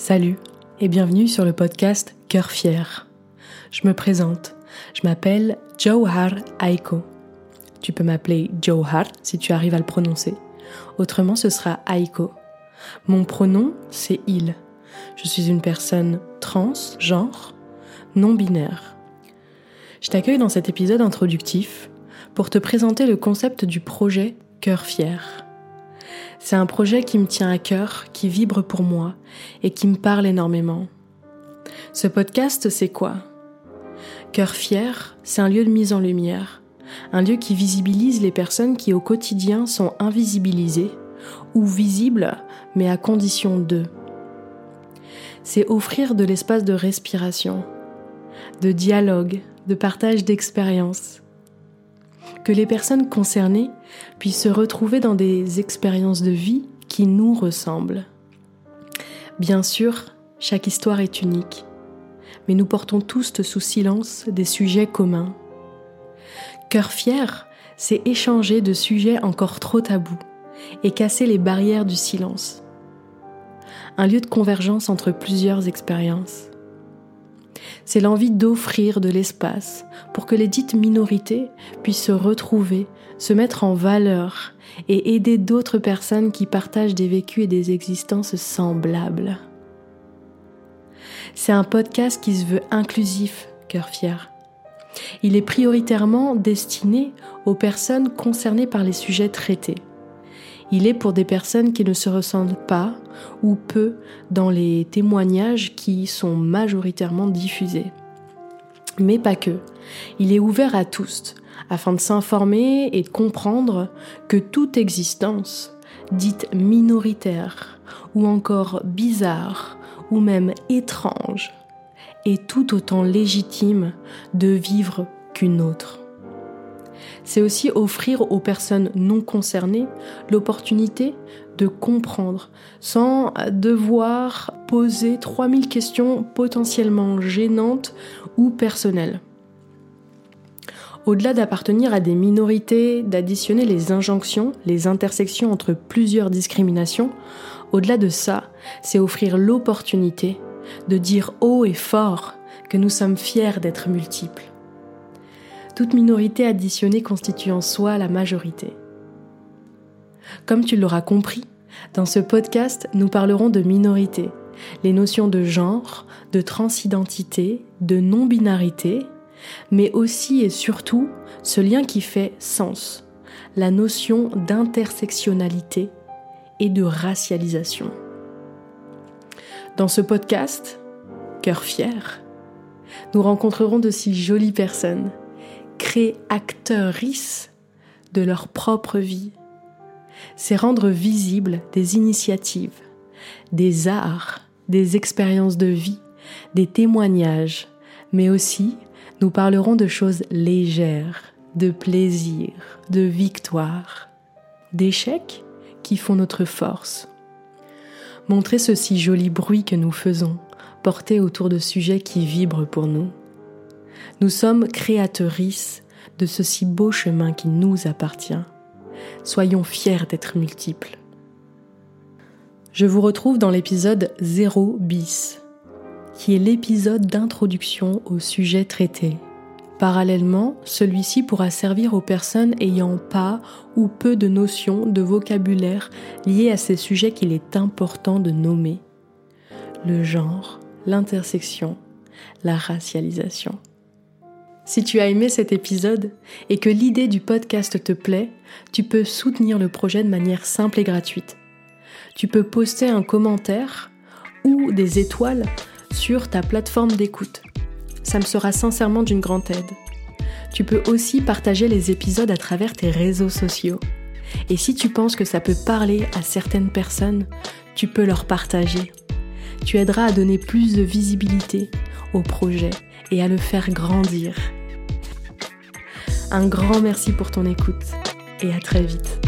Salut et bienvenue sur le podcast Cœur fier. Je me présente, je m'appelle Johar Aiko. Tu peux m'appeler Johar si tu arrives à le prononcer. Autrement, ce sera Aiko. Mon pronom, c'est il. Je suis une personne trans, genre, non binaire. Je t'accueille dans cet épisode introductif pour te présenter le concept du projet Cœur fier. C'est un projet qui me tient à cœur, qui vibre pour moi et qui me parle énormément. Ce podcast, c'est quoi? Cœur fier, c'est un lieu de mise en lumière, un lieu qui visibilise les personnes qui au quotidien sont invisibilisées ou visibles mais à condition d'eux. C'est offrir de l'espace de respiration, de dialogue, de partage d'expériences, que les personnes concernées puissent se retrouver dans des expériences de vie qui nous ressemblent. Bien sûr, chaque histoire est unique, mais nous portons tous sous silence des sujets communs. Cœur fier, c'est échanger de sujets encore trop tabous et casser les barrières du silence. Un lieu de convergence entre plusieurs expériences c'est l'envie d'offrir de l'espace pour que les dites minorités puissent se retrouver, se mettre en valeur et aider d'autres personnes qui partagent des vécus et des existences semblables. C'est un podcast qui se veut inclusif, cœur fier. Il est prioritairement destiné aux personnes concernées par les sujets traités. Il est pour des personnes qui ne se ressentent pas ou peu dans les témoignages qui sont majoritairement diffusés. Mais pas que. Il est ouvert à tous, afin de s'informer et de comprendre que toute existence, dite minoritaire, ou encore bizarre, ou même étrange, est tout autant légitime de vivre qu'une autre c'est aussi offrir aux personnes non concernées l'opportunité de comprendre sans devoir poser 3000 questions potentiellement gênantes ou personnelles. Au-delà d'appartenir à des minorités, d'additionner les injonctions, les intersections entre plusieurs discriminations, au-delà de ça, c'est offrir l'opportunité de dire haut et fort que nous sommes fiers d'être multiples toute minorité additionnée constitue en soi la majorité. Comme tu l'auras compris, dans ce podcast, nous parlerons de minorité, les notions de genre, de transidentité, de non-binarité, mais aussi et surtout ce lien qui fait sens, la notion d'intersectionnalité et de racialisation. Dans ce podcast, Cœur fier, nous rencontrerons de si jolies personnes créatrices de leur propre vie. C'est rendre visibles des initiatives, des arts, des expériences de vie, des témoignages, mais aussi nous parlerons de choses légères, de plaisir, de victoire, d'échecs qui font notre force. Montrer ce si joli bruit que nous faisons, porté autour de sujets qui vibrent pour nous. Nous sommes créatrices de ce si beau chemin qui nous appartient. Soyons fiers d'être multiples. Je vous retrouve dans l'épisode 0 bis, qui est l'épisode d'introduction au sujet traité. Parallèlement, celui-ci pourra servir aux personnes ayant pas ou peu de notions de vocabulaire liées à ces sujets qu'il est important de nommer. Le genre, l'intersection, la racialisation. Si tu as aimé cet épisode et que l'idée du podcast te plaît, tu peux soutenir le projet de manière simple et gratuite. Tu peux poster un commentaire ou des étoiles sur ta plateforme d'écoute. Ça me sera sincèrement d'une grande aide. Tu peux aussi partager les épisodes à travers tes réseaux sociaux. Et si tu penses que ça peut parler à certaines personnes, tu peux leur partager. Tu aideras à donner plus de visibilité au projet et à le faire grandir. Un grand merci pour ton écoute et à très vite.